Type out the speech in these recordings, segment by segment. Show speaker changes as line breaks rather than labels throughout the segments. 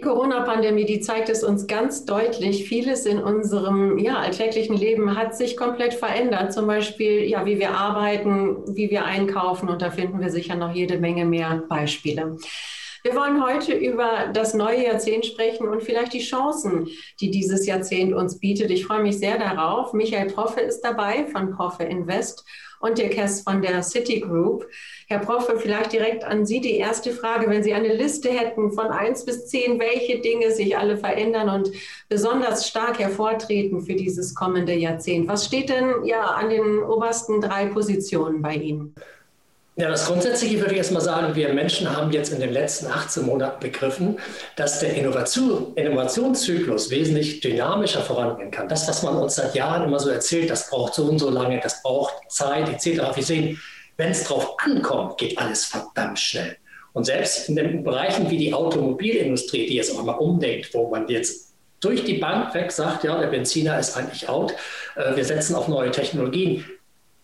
Die Corona-Pandemie, die zeigt es uns ganz deutlich. Vieles in unserem ja, alltäglichen Leben hat sich komplett verändert. Zum Beispiel, ja, wie wir arbeiten, wie wir einkaufen. Und da finden wir sicher noch jede Menge mehr Beispiele. Wir wollen heute über das neue Jahrzehnt sprechen und vielleicht die Chancen, die dieses Jahrzehnt uns bietet. Ich freue mich sehr darauf. Michael Proffe ist dabei von Proffe Invest und Dirk Hess von der Citigroup. Herr Proffe, vielleicht direkt an Sie die erste Frage. Wenn Sie eine Liste hätten von eins bis zehn, welche Dinge sich alle verändern und besonders stark hervortreten für dieses kommende Jahrzehnt, was steht denn ja an den obersten drei Positionen bei Ihnen?
Ja, das Grundsätzliche würde ich erstmal sagen, wir Menschen haben jetzt in den letzten 18 Monaten begriffen, dass der Innovation, Innovationszyklus wesentlich dynamischer vorangehen kann. Das, was man uns seit Jahren immer so erzählt, das braucht so und so lange, das braucht Zeit etc. Wir sehen, wenn es drauf ankommt, geht alles verdammt schnell. Und selbst in den Bereichen wie die Automobilindustrie, die jetzt auch mal umdenkt, wo man jetzt durch die Bank weg sagt, ja, der Benziner ist eigentlich out, äh, wir setzen auf neue Technologien,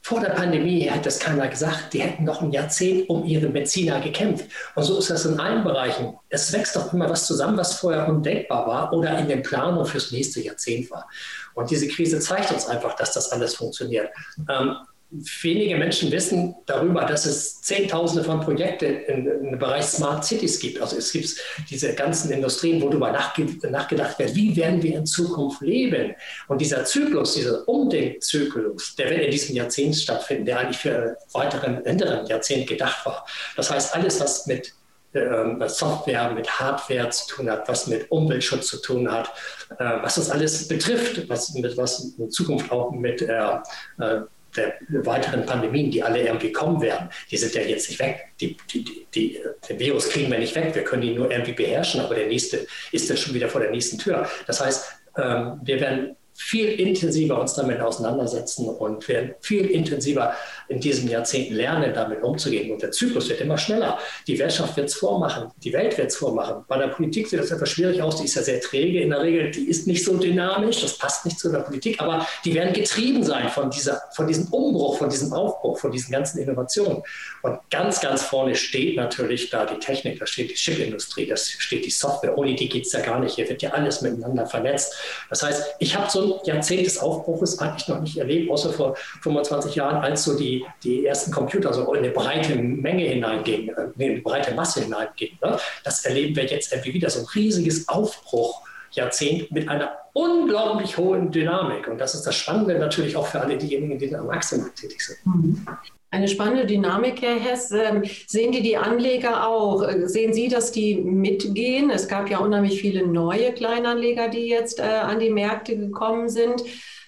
vor der Pandemie hätte das keiner gesagt. Die hätten noch ein Jahrzehnt um ihre Benziner gekämpft. Und so ist das in allen Bereichen. Es wächst doch immer was zusammen, was vorher undenkbar war oder in den Planungen fürs nächste Jahrzehnt war. Und diese Krise zeigt uns einfach, dass das alles funktioniert. Ähm, wenige Menschen wissen darüber, dass es Zehntausende von Projekten im Bereich Smart Cities gibt. Also es gibt diese ganzen Industrien, wo darüber nachgedacht wird, wie werden wir in Zukunft leben. Und dieser Zyklus, dieser Umdenkzyklus, der wird in diesem Jahrzehnt stattfinden, der eigentlich für weiteren, hinteren Jahrzehnt gedacht war. Das heißt, alles, was mit ähm, Software, mit Hardware zu tun hat, was mit Umweltschutz zu tun hat, äh, was das alles betrifft, was, mit, was in Zukunft auch mit äh, äh der weiteren Pandemien, die alle irgendwie kommen werden, die sind ja jetzt nicht weg. Die, die, die, den Virus kriegen wir nicht weg. Wir können ihn nur irgendwie beherrschen, aber der nächste ist dann schon wieder vor der nächsten Tür. Das heißt, ähm, wir werden viel intensiver uns damit auseinandersetzen und werden viel intensiver in diesem Jahrzehnt lernen, damit umzugehen. Und der Zyklus wird immer schneller. Die Wirtschaft wird es vormachen, die Welt wird es vormachen. Bei der Politik sieht das etwas schwierig aus, die ist ja sehr träge in der Regel, die ist nicht so dynamisch, das passt nicht zu der Politik, aber die werden getrieben sein von, dieser, von diesem Umbruch, von diesem Aufbruch, von diesen ganzen Innovationen. Und ganz, ganz vorne steht natürlich da die Technik, da steht die Chipindustrie, da steht die Software. Ohne die geht es ja gar nicht. Hier wird ja alles miteinander vernetzt. Das heißt, ich habe so ein Jahrzehnt des Aufbruches eigentlich noch nicht erlebt, außer vor 25 Jahren, als so die, die ersten Computer so in eine breite Menge hineingingen, äh, in eine breite Masse hineingingen. Ne? Das erleben wir jetzt irgendwie wieder, so ein riesiges Aufbruchjahrzehnt mit einer unglaublich hohen Dynamik. Und das ist das Spannende natürlich auch für alle diejenigen, die am Aktienmarkt tätig sind.
Mhm. Eine spannende Dynamik, Herr Hess. Ähm, sehen die die Anleger auch? Äh, sehen Sie, dass die mitgehen? Es gab ja unheimlich viele neue Kleinanleger, die jetzt äh, an die Märkte gekommen sind.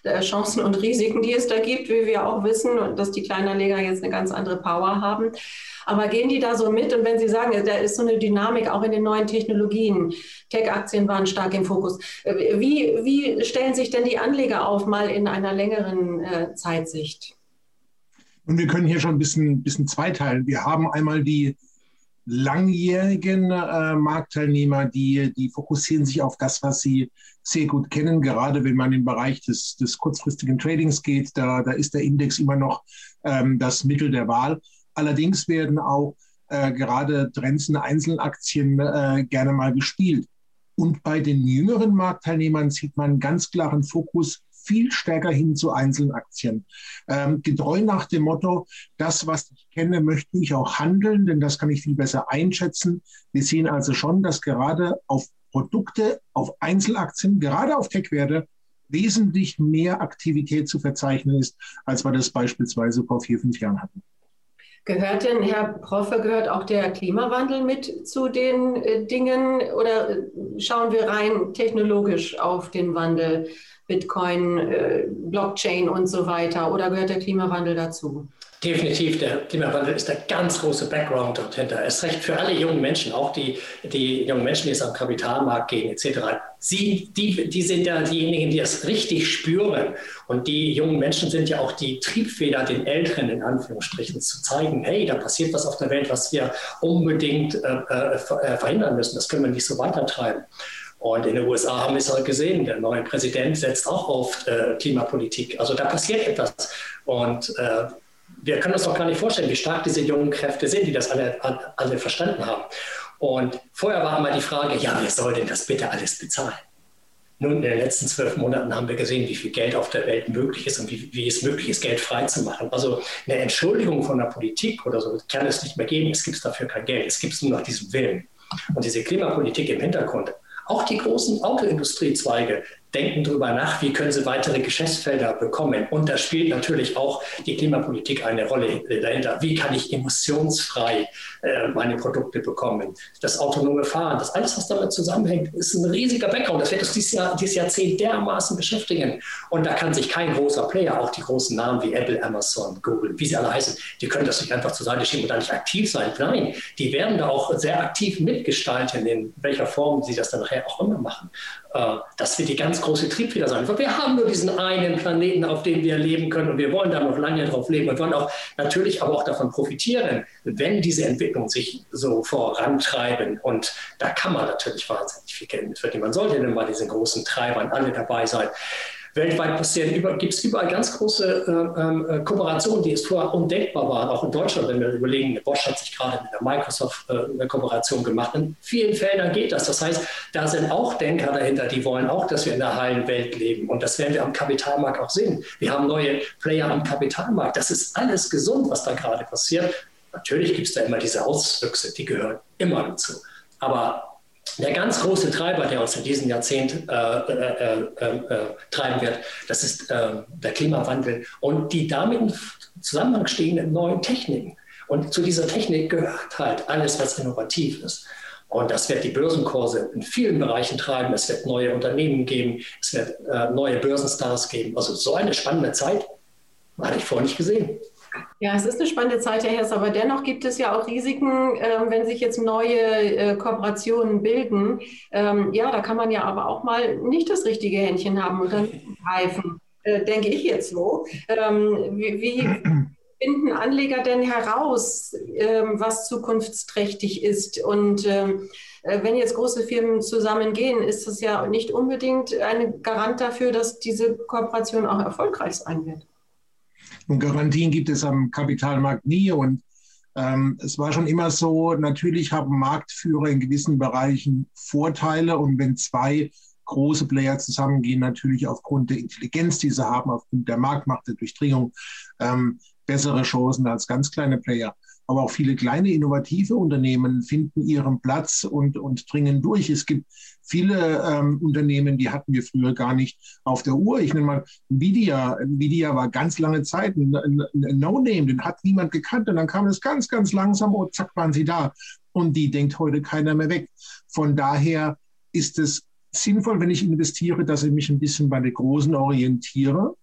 Äh, Chancen und Risiken, die es da gibt, wie wir auch wissen, und dass die Kleinanleger jetzt eine ganz andere Power haben. Aber gehen die da so mit? Und wenn Sie sagen, da ist so eine Dynamik auch in den neuen Technologien, Tech-Aktien waren stark im Fokus. Wie, wie stellen sich denn die Anleger auf, mal in einer längeren äh, Zeitsicht?
Und wir können hier schon ein bisschen, bisschen zweiteilen. Wir haben einmal die langjährigen äh, Marktteilnehmer, die, die fokussieren sich auf das, was sie sehr gut kennen. Gerade wenn man im Bereich des, des kurzfristigen Tradings geht, da, da ist der Index immer noch ähm, das Mittel der Wahl. Allerdings werden auch äh, gerade Trends in Einzelaktien äh, gerne mal gespielt. Und bei den jüngeren Marktteilnehmern sieht man einen ganz klaren Fokus viel stärker hin zu einzelnen Aktien. Ähm, getreu nach dem Motto, das, was ich kenne, möchte ich auch handeln, denn das kann ich viel besser einschätzen. Wir sehen also schon, dass gerade auf Produkte, auf Einzelaktien, gerade auf Tech-Werte, wesentlich mehr Aktivität zu verzeichnen ist, als wir das beispielsweise vor vier, fünf Jahren hatten.
Gehört denn, Herr Proffe, gehört auch der Klimawandel mit zu den äh, Dingen oder äh, schauen wir rein technologisch auf den Wandel? Bitcoin, äh, Blockchain und so weiter? Oder gehört der Klimawandel dazu?
Definitiv, der Klimawandel ist der ganz große Background dahinter. Es recht für alle jungen Menschen, auch die, die jungen Menschen, die jetzt am Kapitalmarkt gehen, etc. Sie, die, die sind ja diejenigen, die das richtig spüren. Und die jungen Menschen sind ja auch die Triebfeder, den Älteren in Anführungsstrichen zu zeigen, hey, da passiert was auf der Welt, was wir unbedingt äh, äh, verhindern müssen. Das können wir nicht so weitertreiben. Und in den USA haben wir es halt gesehen, der neue Präsident setzt auch auf äh, Klimapolitik. Also da passiert etwas. Und äh, wir können uns doch gar nicht vorstellen, wie stark diese jungen Kräfte sind, die das alle, alle verstanden haben. Und vorher war immer die Frage, ja, wer soll denn das bitte alles bezahlen? Nun, in den letzten zwölf Monaten haben wir gesehen, wie viel Geld auf der Welt möglich ist und wie, wie es möglich ist, Geld freizumachen. Also eine Entschuldigung von der Politik oder so kann es nicht mehr geben. Es gibt dafür kein Geld. Es gibt nur noch diesen Willen. Und diese Klimapolitik im Hintergrund, auch die großen Autoindustriezweige denken darüber nach, wie können sie weitere Geschäftsfelder bekommen. Und da spielt natürlich auch die Klimapolitik eine Rolle dahinter. Wie kann ich emissionsfrei äh, meine Produkte bekommen? Das autonome Fahren, das alles, was damit zusammenhängt, ist ein riesiger Background. Das wird uns dieses, Jahr, dieses Jahrzehnt dermaßen beschäftigen. Und da kann sich kein großer Player, auch die großen Namen wie Apple, Amazon, Google, wie sie alle heißen, die können das nicht einfach zur Seite schieben und da nicht aktiv sein. Nein, die werden da auch sehr aktiv mitgestalten, in welcher Form sie das dann nachher auch immer machen. Äh, das wird die ganz große Triebfeder sein. Wir haben nur diesen einen Planeten, auf dem wir leben können und wir wollen da noch lange drauf leben und wollen auch natürlich aber auch davon profitieren, wenn diese Entwicklung sich so vorantreiben. Und da kann man natürlich wahnsinnig viel Geld mit. Man sollte denn bei diesen großen Treibern alle dabei sein weltweit passieren. Über, gibt es überall ganz große äh, ähm, äh, Kooperationen, die es vorher undenkbar waren, auch in Deutschland, wenn wir überlegen, Bosch hat sich gerade mit der Microsoft äh, eine Kooperation gemacht. In vielen Feldern geht das. Das heißt, da sind auch Denker dahinter, die wollen auch, dass wir in der heilen Welt leben. Und das werden wir am Kapitalmarkt auch sehen. Wir haben neue Player am Kapitalmarkt. Das ist alles gesund, was da gerade passiert. Natürlich gibt es da immer diese Auswüchse, die gehören immer dazu. Aber der ganz große Treiber, der uns in diesem Jahrzehnt äh, äh, äh, äh treiben wird, das ist äh, der Klimawandel und die damit im Zusammenhang stehenden neuen Techniken. Und zu dieser Technik gehört halt alles, was innovativ ist. Und das wird die Börsenkurse in vielen Bereichen treiben. Es wird neue Unternehmen geben. Es wird äh, neue Börsenstars geben. Also so eine spannende Zeit hatte ich vorher nicht gesehen.
Ja, es ist eine spannende Zeit, Herr Hess, aber dennoch gibt es ja auch Risiken, äh, wenn sich jetzt neue äh, Kooperationen bilden. Ähm, ja, da kann man ja aber auch mal nicht das richtige Händchen haben und dann greifen, äh, denke ich jetzt so. Ähm, wie, wie finden Anleger denn heraus, ähm, was zukunftsträchtig ist? Und ähm, äh, wenn jetzt große Firmen zusammengehen, ist das ja nicht unbedingt ein Garant dafür, dass diese Kooperation auch erfolgreich sein wird.
Und Garantien gibt es am Kapitalmarkt nie. Und ähm, es war schon immer so, natürlich haben Marktführer in gewissen Bereichen Vorteile. Und wenn zwei große Player zusammengehen, natürlich aufgrund der Intelligenz, die sie haben, aufgrund der Marktmacht, der Durchdringung, ähm, bessere Chancen als ganz kleine Player aber auch viele kleine innovative Unternehmen finden ihren Platz und, und dringen durch. Es gibt viele ähm, Unternehmen, die hatten wir früher gar nicht auf der Uhr. Ich nenne mal Nvidia. Nvidia war ganz lange Zeit ein, ein, ein No-Name, den hat niemand gekannt. Und dann kam es ganz, ganz langsam und zack waren sie da. Und die denkt heute keiner mehr weg. Von daher ist es sinnvoll, wenn ich investiere, dass ich mich ein bisschen bei den Großen orientiere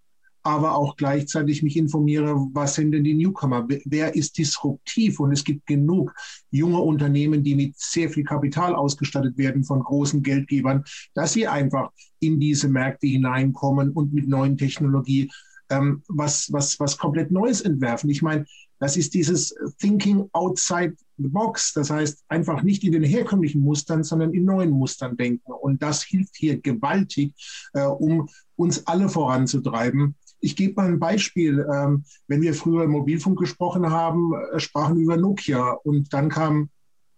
aber auch gleichzeitig mich informiere, was sind denn die Newcomer, wer ist disruptiv und es gibt genug junge Unternehmen, die mit sehr viel Kapital ausgestattet werden von großen Geldgebern, dass sie einfach in diese Märkte hineinkommen und mit neuen Technologie ähm, was, was, was komplett Neues entwerfen. Ich meine, das ist dieses Thinking outside the box. Das heißt, einfach nicht in den herkömmlichen Mustern, sondern in neuen Mustern denken. Und das hilft hier gewaltig, äh, um uns alle voranzutreiben. Ich gebe mal ein Beispiel. Ähm, wenn wir früher Mobilfunk gesprochen haben, äh, sprachen wir über Nokia und dann kam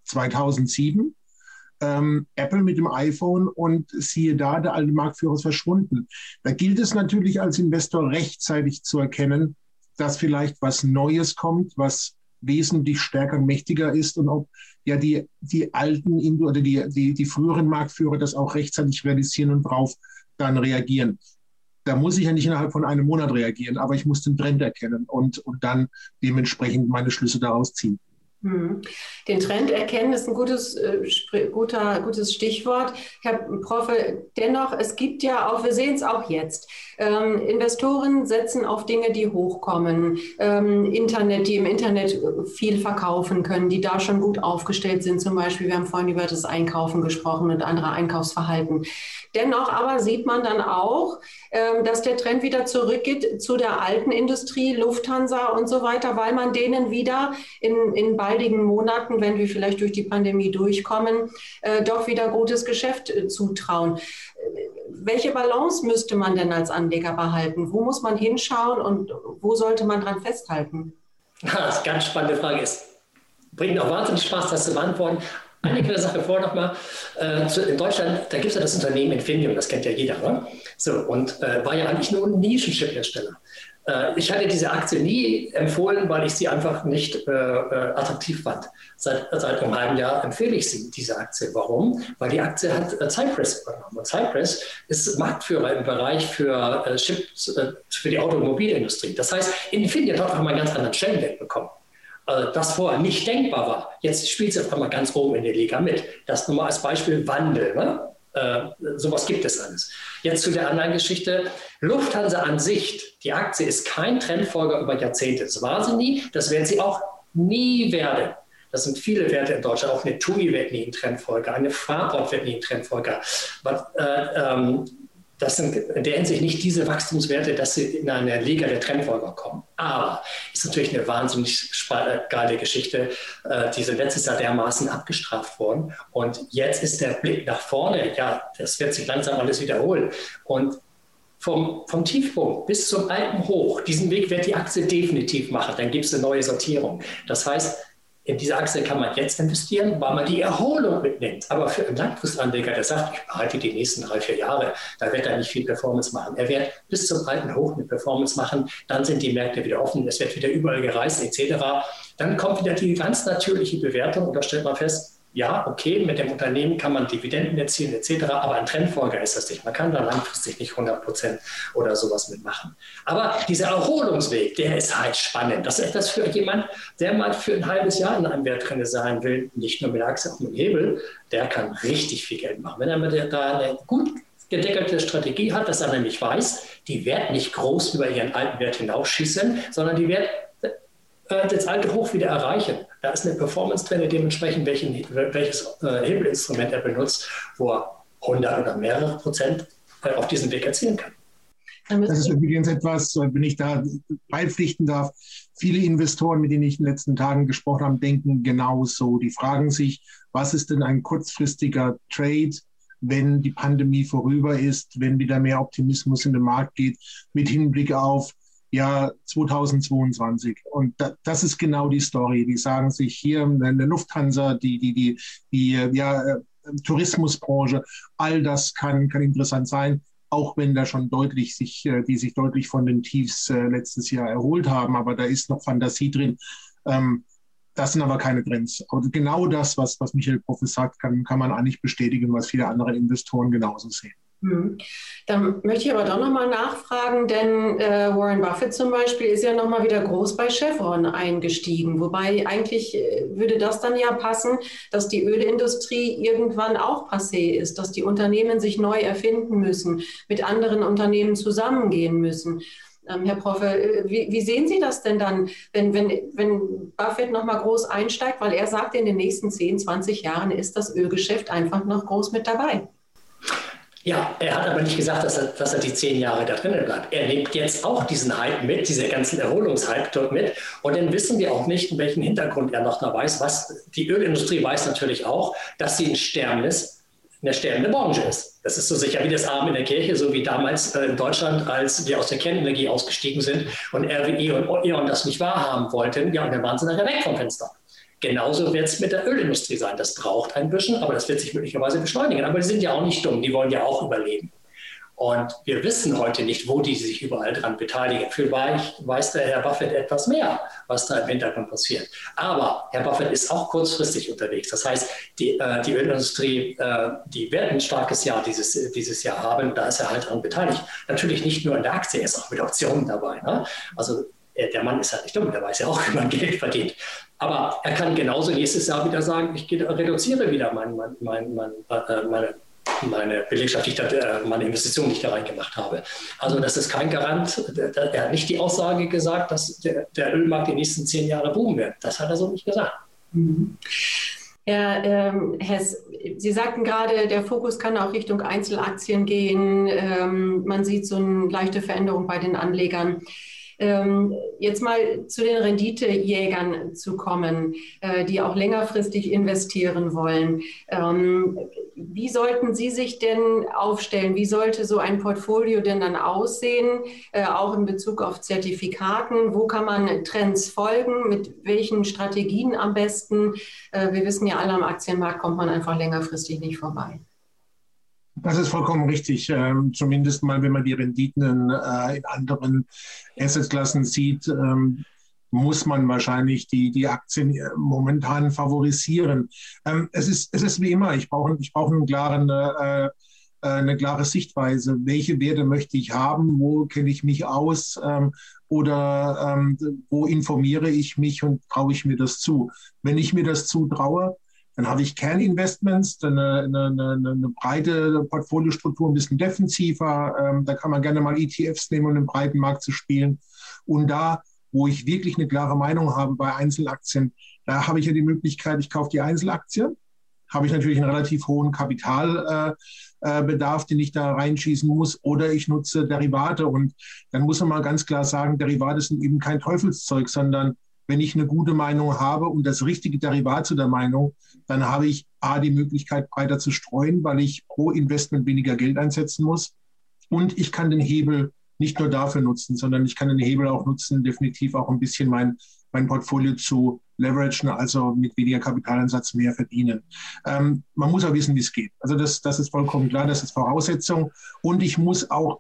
2007 ähm, Apple mit dem iPhone und siehe da, der alte Marktführer ist verschwunden. Da gilt es natürlich als Investor rechtzeitig zu erkennen, dass vielleicht was Neues kommt, was wesentlich stärker und mächtiger ist und ob ja die, die alten oder die, die, die früheren Marktführer das auch rechtzeitig realisieren und darauf dann reagieren da muss ich ja nicht innerhalb von einem Monat reagieren, aber ich muss den Trend erkennen und, und dann dementsprechend meine Schlüsse daraus ziehen.
Hm. Den Trend erkennen ist ein gutes, äh, guter, gutes Stichwort. Herr Prof, dennoch, es gibt ja auch, wir sehen es auch jetzt, ähm, Investoren setzen auf Dinge, die hochkommen, ähm, Internet, die im Internet viel verkaufen können, die da schon gut aufgestellt sind. Zum Beispiel, wir haben vorhin über das Einkaufen gesprochen und andere Einkaufsverhalten. Dennoch aber sieht man dann auch, ähm, dass der Trend wieder zurückgeht zu der alten Industrie, Lufthansa und so weiter, weil man denen wieder in, in baldigen Monaten, wenn wir vielleicht durch die Pandemie durchkommen, äh, doch wieder gutes Geschäft äh, zutrauen. Welche Balance müsste man denn als Anleger behalten? Wo muss man hinschauen und wo sollte man dran festhalten?
Das ist eine ganz spannende Frage. Es bringt auch wahnsinnig Spaß, das zu beantworten. Eine kleine Sache vor nochmal. Äh, in Deutschland, da gibt es ja das Unternehmen Infineon, das kennt ja jeder. Ne? So, und äh, war ja eigentlich nur ein Nischenchip-Hersteller. Äh, ich hatte diese Aktie nie empfohlen, weil ich sie einfach nicht äh, äh, attraktiv fand. Seit, seit einem halben Jahr empfehle ich sie, diese Aktie. Warum? Weil die Aktie hat äh, Cypress übernommen. Und Cypress ist Marktführer im Bereich für äh, Chips äh, für die Automobilindustrie. Das heißt, Infineon hat auch mal einen ganz anderen Stellenwert bekommen. Das vorher nicht denkbar war. Jetzt spielt sie auf einmal ganz oben in der Liga mit. Das nur mal als Beispiel Wandel. Ne? Äh, sowas gibt es alles. Jetzt zu der anderen Geschichte. Lufthansa an sich, die Aktie ist kein Trendfolger über Jahrzehnte. Das war sie nie, das wird sie auch nie werden. Das sind viele Werte in Deutschland. Auch eine TUI wird nie ein Trendfolger, eine Fraport wird nie ein Trendfolger. Was, äh, ähm, das sind in der Hinsicht nicht diese Wachstumswerte, dass sie in eine Liga der Trendfolger kommen. Aber ist natürlich eine wahnsinnig geile Geschichte. Äh, die sind letztes Jahr dermaßen abgestraft worden. Und jetzt ist der Blick nach vorne. Ja, das wird sich langsam alles wiederholen. Und vom, vom Tiefpunkt bis zum alten Hoch, diesen Weg wird die Aktie definitiv machen. Dann gibt es eine neue Sortierung. Das heißt, in diese Aktie kann man jetzt investieren, weil man die Erholung mitnimmt. Aber für einen Langfristanleger, der sagt, ich behalte die nächsten drei, vier Jahre, da wird er nicht viel Performance machen. Er wird bis zum alten Hoch eine Performance machen, dann sind die Märkte wieder offen, es wird wieder überall gereist etc. Dann kommt wieder die ganz natürliche Bewertung und da stellt man fest, ja, okay, mit dem Unternehmen kann man Dividenden erzielen etc., aber ein Trendfolger ist das nicht. Man kann da langfristig nicht 100 Prozent oder sowas mitmachen. Aber dieser Erholungsweg, der ist halt spannend. Das ist etwas für jemand, der mal für ein halbes Jahr in einem Wert drin sein will, nicht nur mit der Aktie, auch mit dem Hebel, der kann richtig viel Geld machen. Wenn er da eine gut gedeckelte Strategie hat, dass er nämlich weiß, die wird nicht groß über ihren alten Wert hinausschießen, sondern die wird äh, das alte Hoch wieder erreichen. Da ist eine Performance drin, dementsprechend welchen, welches äh, Hebelinstrument er benutzt, wo er 100 oder mehrere Prozent äh, auf diesem Weg erzielen kann.
Das ist übrigens etwas, wenn ich da beipflichten darf. Viele Investoren, mit denen ich in den letzten Tagen gesprochen habe, denken genauso. Die fragen sich, was ist denn ein kurzfristiger Trade, wenn die Pandemie vorüber ist, wenn wieder mehr Optimismus in den Markt geht, mit Hinblick auf Jahr 2022. Und da, das ist genau die Story. Die sagen sich hier in der Lufthansa, die, die, die, die ja, äh, Tourismusbranche, all das kann, kann interessant sein, auch wenn da schon deutlich sich, äh, die sich deutlich von den Tiefs äh, letztes Jahr erholt haben. Aber da ist noch Fantasie drin. Ähm, das sind aber keine Trends. Und genau das, was, was Michael Profes sagt, kann, kann man eigentlich bestätigen, was viele andere Investoren genauso sehen.
Hm. Dann möchte ich aber doch nochmal nachfragen, denn äh, Warren Buffett zum Beispiel ist ja nochmal wieder groß bei Chevron eingestiegen. Wobei eigentlich äh, würde das dann ja passen, dass die Ölindustrie irgendwann auch passé ist, dass die Unternehmen sich neu erfinden müssen, mit anderen Unternehmen zusammengehen müssen. Ähm, Herr Profe, äh, wie, wie, sehen Sie das denn dann, wenn, wenn, wenn Buffett nochmal groß einsteigt? Weil er sagt, in den nächsten 10, 20 Jahren ist das Ölgeschäft einfach noch groß mit dabei.
Ja, er hat aber nicht gesagt, dass er, dass er die zehn Jahre da drinnen bleibt. Er nimmt jetzt auch diesen Hype mit, diese ganzen Erholungshype dort mit. Und dann wissen wir auch nicht, in welchem Hintergrund er noch da weiß. Was die Ölindustrie weiß natürlich auch, dass sie ein sterbendes, eine sterbende Branche ist. Das ist so sicher wie das Abend in der Kirche, so wie damals äh, in Deutschland, als wir aus der Kernenergie ausgestiegen sind und RWE und E.ON das nicht wahrhaben wollten. Ja, und dann waren sie nachher weg vom Fenster. Genauso wird es mit der Ölindustrie sein. Das braucht ein bisschen, aber das wird sich möglicherweise beschleunigen. Aber die sind ja auch nicht dumm, die wollen ja auch überleben. Und wir wissen heute nicht, wo die sich überall dran beteiligen. Vielleicht weiß der Herr Buffett etwas mehr, was da im Hintergrund passiert. Aber Herr Buffett ist auch kurzfristig unterwegs. Das heißt, die, äh, die Ölindustrie, äh, die wird ein starkes Jahr dieses, dieses Jahr haben. Da ist er halt daran beteiligt. Natürlich nicht nur in der Aktie, er ist auch mit Optionen dabei. Ne? Also der Mann ist halt nicht dumm, der weiß ja auch, wie man Geld verdient. Aber er kann genauso nächstes Jahr wieder sagen, ich reduziere wieder mein, mein, mein, äh, meine, meine Belegschaft, ich da, äh, meine Investition, die ich da reingemacht habe. Also das ist kein Garant. Er hat nicht die Aussage gesagt, dass der, der Ölmarkt die nächsten zehn Jahre boomen wird. Das hat er so nicht gesagt.
Mhm. Herr ähm, Hess, Sie sagten gerade, der Fokus kann auch Richtung Einzelaktien gehen. Ähm, man sieht so eine leichte Veränderung bei den Anlegern. Ähm, jetzt mal zu den Renditejägern zu kommen, äh, die auch längerfristig investieren wollen. Ähm, wie sollten Sie sich denn aufstellen? Wie sollte so ein Portfolio denn dann aussehen, äh, auch in Bezug auf Zertifikaten? Wo kann man Trends folgen? Mit welchen Strategien am besten? Äh, wir wissen ja alle, am Aktienmarkt kommt man einfach längerfristig nicht vorbei.
Das ist vollkommen richtig. Ähm, zumindest mal, wenn man die Renditen äh, in anderen Assetklassen sieht, ähm, muss man wahrscheinlich die, die Aktien äh, momentan favorisieren. Ähm, es, ist, es ist wie immer, ich brauche ich brauche einen klaren, äh, eine klare Sichtweise. Welche Werte möchte ich haben? Wo kenne ich mich aus? Oder ähm, wo informiere ich mich und traue ich mir das zu? Wenn ich mir das zutraue, dann habe ich Kerninvestments, eine, eine, eine, eine breite Portfoliostruktur, ein bisschen defensiver. Ähm, da kann man gerne mal ETFs nehmen, um den breiten Markt zu spielen. Und da, wo ich wirklich eine klare Meinung habe bei Einzelaktien, da habe ich ja die Möglichkeit, ich kaufe die Einzelaktie, habe ich natürlich einen relativ hohen Kapitalbedarf, äh, äh den ich da reinschießen muss, oder ich nutze Derivate. Und dann muss man mal ganz klar sagen, Derivate sind eben kein Teufelszeug, sondern wenn ich eine gute Meinung habe und das richtige Derivat zu der Meinung, dann habe ich A, die Möglichkeit breiter zu streuen, weil ich pro Investment weniger Geld einsetzen muss. Und ich kann den Hebel nicht nur dafür nutzen, sondern ich kann den Hebel auch nutzen, definitiv auch ein bisschen mein, mein Portfolio zu leveragen, also mit weniger Kapitaleinsatz mehr verdienen. Ähm, man muss auch wissen, wie es geht. Also das, das ist vollkommen klar, das ist Voraussetzung. Und ich muss auch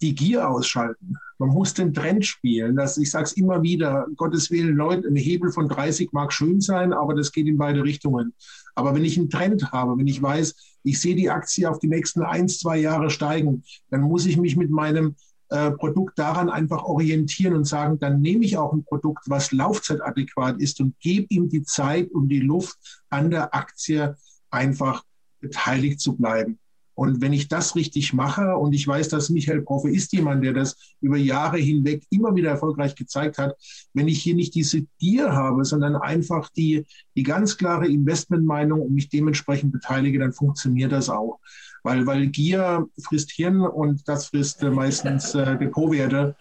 die Gier ausschalten. Man muss den Trend spielen. Das, ich sage es immer wieder, Gottes Willen, Leute, ein Hebel von 30 mag schön sein, aber das geht in beide Richtungen. Aber wenn ich einen Trend habe, wenn ich weiß, ich sehe die Aktie auf die nächsten ein, zwei Jahre steigen, dann muss ich mich mit meinem äh, Produkt daran einfach orientieren und sagen, dann nehme ich auch ein Produkt, was laufzeitadäquat ist und gebe ihm die Zeit und die Luft, an der Aktie einfach beteiligt zu bleiben. Und wenn ich das richtig mache, und ich weiß, dass Michael Proffe ist jemand, der das über Jahre hinweg immer wieder erfolgreich gezeigt hat, wenn ich hier nicht diese Gier habe, sondern einfach die, die ganz klare Investmentmeinung und mich dementsprechend beteilige, dann funktioniert das auch. Weil, weil Gier frisst Hirn und das frisst äh, meistens äh, Depotwerte.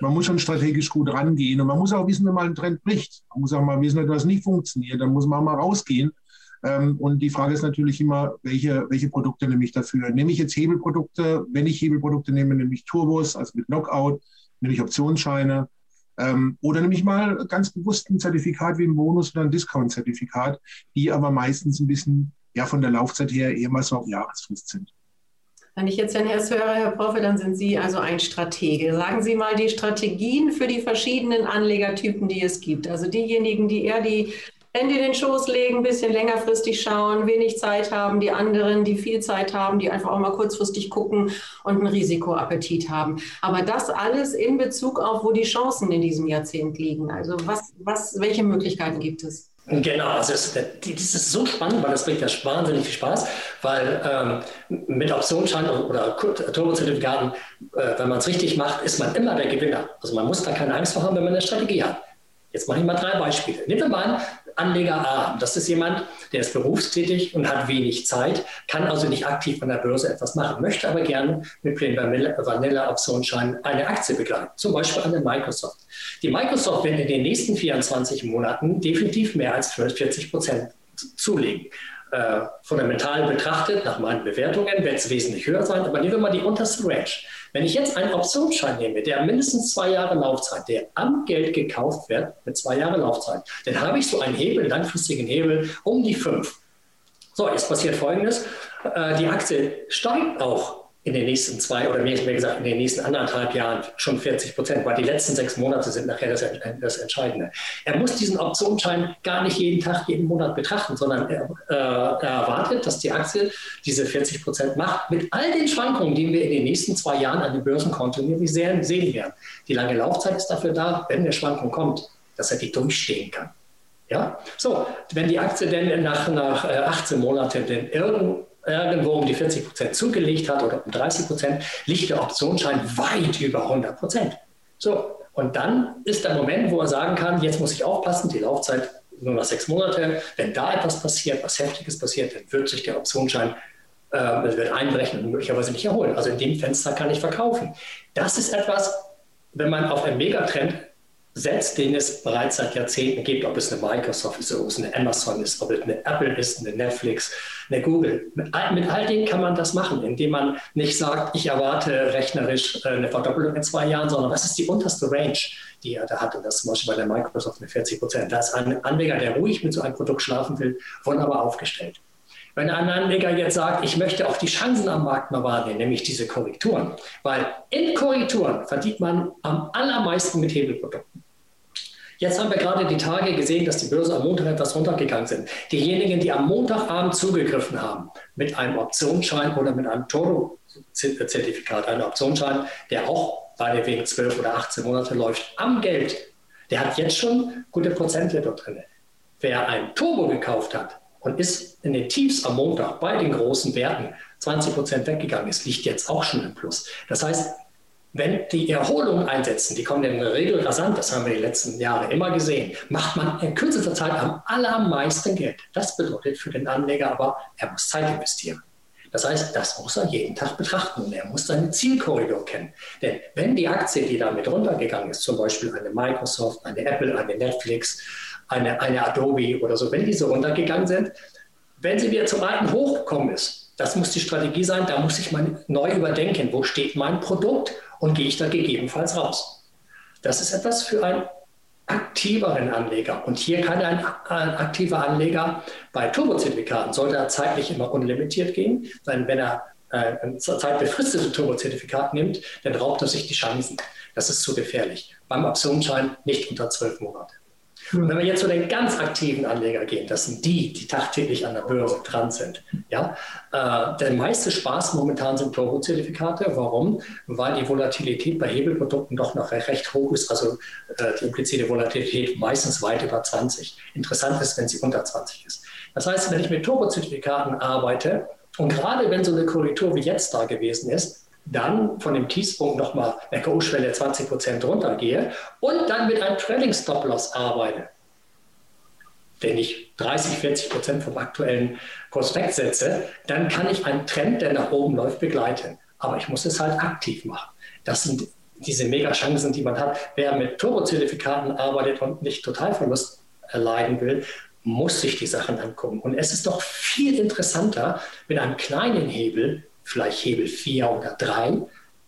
Man muss schon strategisch gut rangehen und man muss auch wissen, wenn mal ein Trend bricht. Man muss auch mal wissen, dass das nicht funktioniert. Dann muss man mal rausgehen und die Frage ist natürlich immer, welche, welche Produkte nehme ich dafür? Nehme ich jetzt Hebelprodukte? Wenn ich Hebelprodukte nehme, nehme ich Turbos, also mit Knockout, nehme ich Optionsscheine. Ähm, oder nehme ich mal ganz bewusst ein Zertifikat wie ein Bonus oder ein Discount-Zertifikat, die aber meistens ein bisschen ja, von der Laufzeit her eher mal so auf Jahresfrist sind.
Wenn ich jetzt Herrn Hess höre, Herr Proffe, dann sind Sie also ein Stratege. Sagen Sie mal die Strategien für die verschiedenen Anlegertypen, die es gibt. Also diejenigen, die eher die Handy in den Schoß legen, ein bisschen längerfristig schauen, wenig Zeit haben, die anderen, die viel Zeit haben, die einfach auch mal kurzfristig gucken und einen Risikoappetit haben. Aber das alles in Bezug auf, wo die Chancen in diesem Jahrzehnt liegen. Also was, was, welche Möglichkeiten gibt es?
Genau, also es, das ist so spannend, weil das bringt ja wahnsinnig viel Spaß, weil ähm, mit Optionsschein oder Turbozertifikaten, äh, wenn man es richtig macht, ist man immer der Gewinner. Also man muss da keine Angst vor haben, wenn man eine Strategie hat. Jetzt mache ich mal drei Beispiele. Nehmen wir mal an, Anleger A. Das ist jemand, der ist berufstätig und hat wenig Zeit, kann also nicht aktiv von der Börse etwas machen, möchte aber gerne mit Plain Vanilla Optionsschein eine Aktie begleiten, zum Beispiel eine Microsoft. Die Microsoft wird in den nächsten 24 Monaten definitiv mehr als 40 Prozent zulegen. Äh, fundamental betrachtet, nach meinen Bewertungen, wird es wesentlich höher sein, aber nehmen wir mal die unterste Range. Wenn ich jetzt einen Optionsschein nehme, der mindestens zwei Jahre Laufzeit, der am Geld gekauft wird mit zwei Jahren Laufzeit, dann habe ich so einen Hebel, langfristigen Hebel um die fünf. So, jetzt passiert Folgendes. Äh, die Aktie steigt auch in den nächsten zwei oder mehr, gesagt in den nächsten anderthalb Jahren schon 40 Prozent, weil die letzten sechs Monate sind nachher das, das Entscheidende. Er muss diesen Optionsschein gar nicht jeden Tag, jeden Monat betrachten, sondern er, äh, er erwartet, dass die Aktie diese 40 Prozent macht mit all den Schwankungen, die wir in den nächsten zwei Jahren an den Börsen kontinuierlich sehen, sehen werden. Die lange Laufzeit ist dafür da, wenn eine Schwankung kommt, dass er die durchstehen kann. Ja, so, wenn die Aktie denn nach, nach 18 äh, Monaten denn irgendwo irgendwo um die 40 Prozent zugelegt hat oder um 30 Prozent, liegt der Optionsschein weit über 100 Prozent. So, und dann ist der Moment, wo er sagen kann, jetzt muss ich aufpassen, die Laufzeit nur noch sechs Monate. Wenn da etwas passiert, was Heftiges passiert, dann wird sich der Optionsschein äh, wird einbrechen und möglicherweise nicht erholen. Also in dem Fenster kann ich verkaufen. Das ist etwas, wenn man auf einen Megatrend setzt, den es bereits seit Jahrzehnten gibt, ob es eine Microsoft ist, ob es eine Amazon ist, ob es eine Apple ist, eine Netflix, eine Google. Mit all, mit all denen kann man das machen, indem man nicht sagt, ich erwarte rechnerisch äh, eine Verdoppelung in zwei Jahren, sondern was ist die unterste Range, die er da hat. Und das ist zum Beispiel bei der Microsoft mit 40 Prozent. Da ist ein Anleger, der ruhig mit so einem Produkt schlafen will, wunderbar aufgestellt. Wenn ein Anleger jetzt sagt, ich möchte auch die Chancen am Markt mal wahrnehmen, nämlich diese Korrekturen, weil in Korrekturen verdient man am allermeisten mit Hebelprodukten. Jetzt haben wir gerade die Tage gesehen, dass die Börse am Montag etwas runtergegangen sind. Diejenigen, die am Montagabend zugegriffen haben mit einem Optionsschein oder mit einem Toro-Zertifikat, einem Optionsschein, der auch bei wegen 12 oder 18 Monate läuft, am Geld, der hat jetzt schon gute Prozente dort drin. Wer ein Turbo gekauft hat, und ist in den Tiefs am Montag bei den großen Werten 20 Prozent weggegangen ist, liegt jetzt auch schon im Plus. Das heißt, wenn die Erholungen einsetzen, die kommen in der Regel rasant, das haben wir die letzten Jahre immer gesehen, macht man in kürzester Zeit am allermeisten Geld. Das bedeutet für den Anleger aber, er muss Zeit investieren. Das heißt, das muss er jeden Tag betrachten und er muss seine Zielkorridor kennen. Denn wenn die Aktie, die damit runtergegangen ist, zum Beispiel eine Microsoft, eine Apple, eine Netflix, eine, eine Adobe oder so, wenn diese runtergegangen sind, wenn sie wieder zum alten Hoch gekommen ist, das muss die Strategie sein, da muss ich mal neu überdenken, wo steht mein Produkt und gehe ich da gegebenenfalls raus. Das ist etwas für einen aktiveren Anleger. Und hier kann ein, ein aktiver Anleger bei Turbozertifikaten, sollte er zeitlich immer unlimitiert gehen, weil wenn er äh, ein zeitbefristetes Turbozertifikat nimmt, dann raubt er sich die Chancen. Das ist zu gefährlich. Beim Optionsschein nicht unter zwölf Monate. Und wenn wir jetzt zu den ganz aktiven Anlegern gehen, das sind die, die tagtäglich an der Börse dran sind. Ja? Äh, der meiste Spaß momentan sind Turbo-Zertifikate. Warum? Weil die Volatilität bei Hebelprodukten doch noch recht hoch ist. Also äh, die implizite Volatilität meistens weit über 20. Interessant ist, wenn sie unter 20 ist. Das heißt, wenn ich mit Turbo-Zertifikaten arbeite und gerade wenn so eine Korrektur wie jetzt da gewesen ist, dann von dem Tiefspunkt nochmal der Go-Schwelle 20 Prozent runtergehe und dann mit einem Trailing Stop-Loss arbeite, den ich 30, 40 Prozent vom aktuellen Kurs wegsetze, dann kann ich einen Trend, der nach oben läuft, begleiten. Aber ich muss es halt aktiv machen. Das sind diese Mega-Chancen, die man hat. Wer mit Turbo-Zertifikaten arbeitet und nicht Totalverlust erleiden will, muss sich die Sachen angucken. Und es ist doch viel interessanter, mit einem kleinen Hebel vielleicht Hebel 4 oder 3,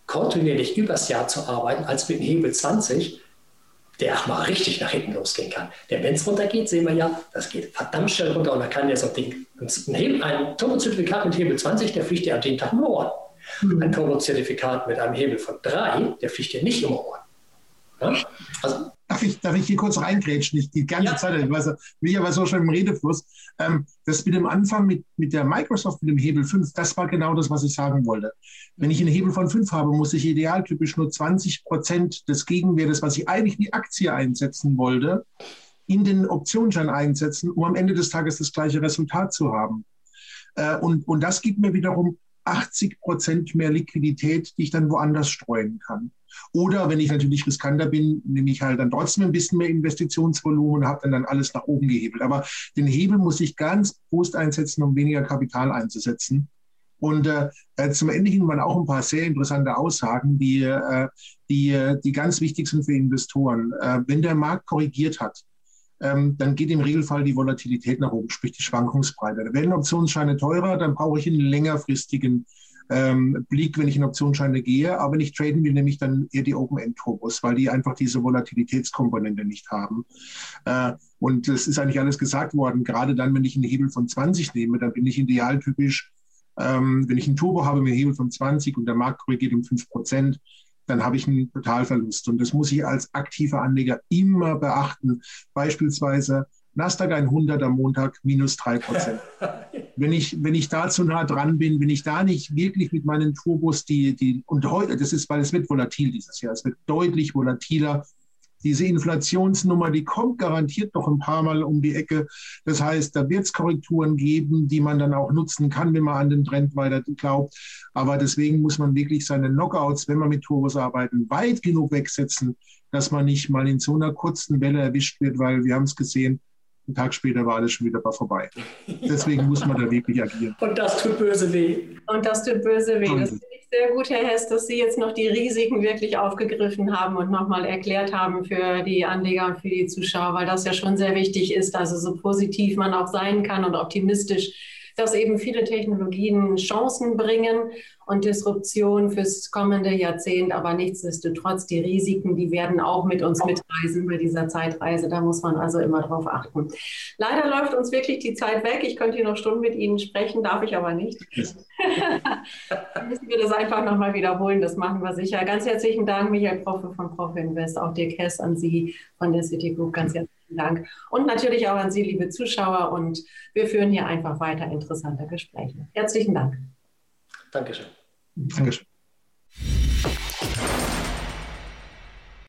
kontinuierlich übers Jahr zu arbeiten, als mit dem Hebel 20, der auch mal richtig nach hinten losgehen kann. Denn wenn es runtergeht, sehen wir ja, das geht verdammt schnell runter und da kann jetzt auch Ding, ein, Hebel, ein Turbozertifikat mit Hebel 20, der fliegt dir an den Tag um Ohren. Mhm. Ein Turbozertifikat mit einem Hebel von 3, der fliegt dir nicht um Ohren. Ja?
Also, Darf ich, darf ich hier kurz reingrätschen? Ich, die ganze ja. Zeit, ich weiß, bin ich aber so schon im Redefluss. Ähm, das mit dem Anfang mit, mit der Microsoft, mit dem Hebel 5, das war genau das, was ich sagen wollte. Wenn ich einen Hebel von 5 habe, muss ich idealtypisch nur 20 Prozent des Gegenwertes, was ich eigentlich in die Aktie einsetzen wollte, in den Optionsschein einsetzen, um am Ende des Tages das gleiche Resultat zu haben. Äh, und, und das gibt mir wiederum 80 Prozent mehr Liquidität, die ich dann woanders streuen kann. Oder wenn ich natürlich riskanter bin, nehme ich halt dann trotzdem ein bisschen mehr Investitionsvolumen und habe dann, dann alles nach oben gehebelt. Aber den Hebel muss ich ganz bewusst einsetzen, um weniger Kapital einzusetzen. Und äh, äh zum Ende hin waren auch ein paar sehr interessante Aussagen, die, äh, die, die ganz wichtig sind für Investoren. Äh, wenn der Markt korrigiert hat, ähm, dann geht im Regelfall die Volatilität nach oben, sprich die Schwankungsbreite. Da werden Optionsscheine teurer, dann brauche ich einen längerfristigen ähm, Blick, wenn ich in Optionsscheine gehe. Aber wenn ich traden will, nehme ich dann eher die Open-End-Turbos, weil die einfach diese Volatilitätskomponente nicht haben. Äh, und es ist eigentlich alles gesagt worden. Gerade dann, wenn ich einen Hebel von 20 nehme, dann bin ich idealtypisch, ähm, wenn ich einen Turbo habe mit einem Hebel von 20 und der Markt korrigiert um 5 Prozent, dann habe ich einen Totalverlust. Und das muss ich als aktiver Anleger immer beachten. Beispielsweise Nasdaq 100 am Montag minus 3 Prozent. wenn ich, wenn ich da zu nah dran bin, wenn ich da nicht wirklich mit meinen Turbos die, die, und heute, das ist, weil es wird volatil dieses Jahr, es wird deutlich volatiler. Diese Inflationsnummer, die kommt garantiert noch ein paar Mal um die Ecke. Das heißt, da wird es Korrekturen geben, die man dann auch nutzen kann, wenn man an den Trend weiter glaubt. Aber deswegen muss man wirklich seine Knockouts, wenn man mit Turbos arbeiten, weit genug wegsetzen, dass man nicht mal in so einer kurzen Welle erwischt wird, weil wir haben es gesehen, einen Tag später war alles schon wieder vorbei. Deswegen muss man da wirklich agieren.
Und das tut böse weh.
Und das tut böse weh. Das finde ich sehr gut, Herr Hess, dass Sie jetzt noch die Risiken wirklich aufgegriffen haben und nochmal erklärt haben für die Anleger und für die Zuschauer, weil das ja schon sehr wichtig ist, also so positiv man auch sein kann und optimistisch dass eben viele Technologien Chancen bringen und Disruption fürs kommende Jahrzehnt, aber nichtsdestotrotz die Risiken, die werden auch mit uns mitreisen bei dieser Zeitreise. Da muss man also immer drauf achten. Leider läuft uns wirklich die Zeit weg. Ich könnte hier noch Stunden mit Ihnen sprechen, darf ich aber nicht. Dann müssen wir das einfach nochmal wiederholen. Das machen wir sicher. Ganz herzlichen Dank, Michael Proffe von Prof Invest, auch Dirk Hess an Sie von der Citigroup. Ganz Herzlichen Dank. Und natürlich auch an Sie, liebe Zuschauer. Und wir führen hier einfach weiter interessante Gespräche. Herzlichen Dank.
Dankeschön.
Dankeschön.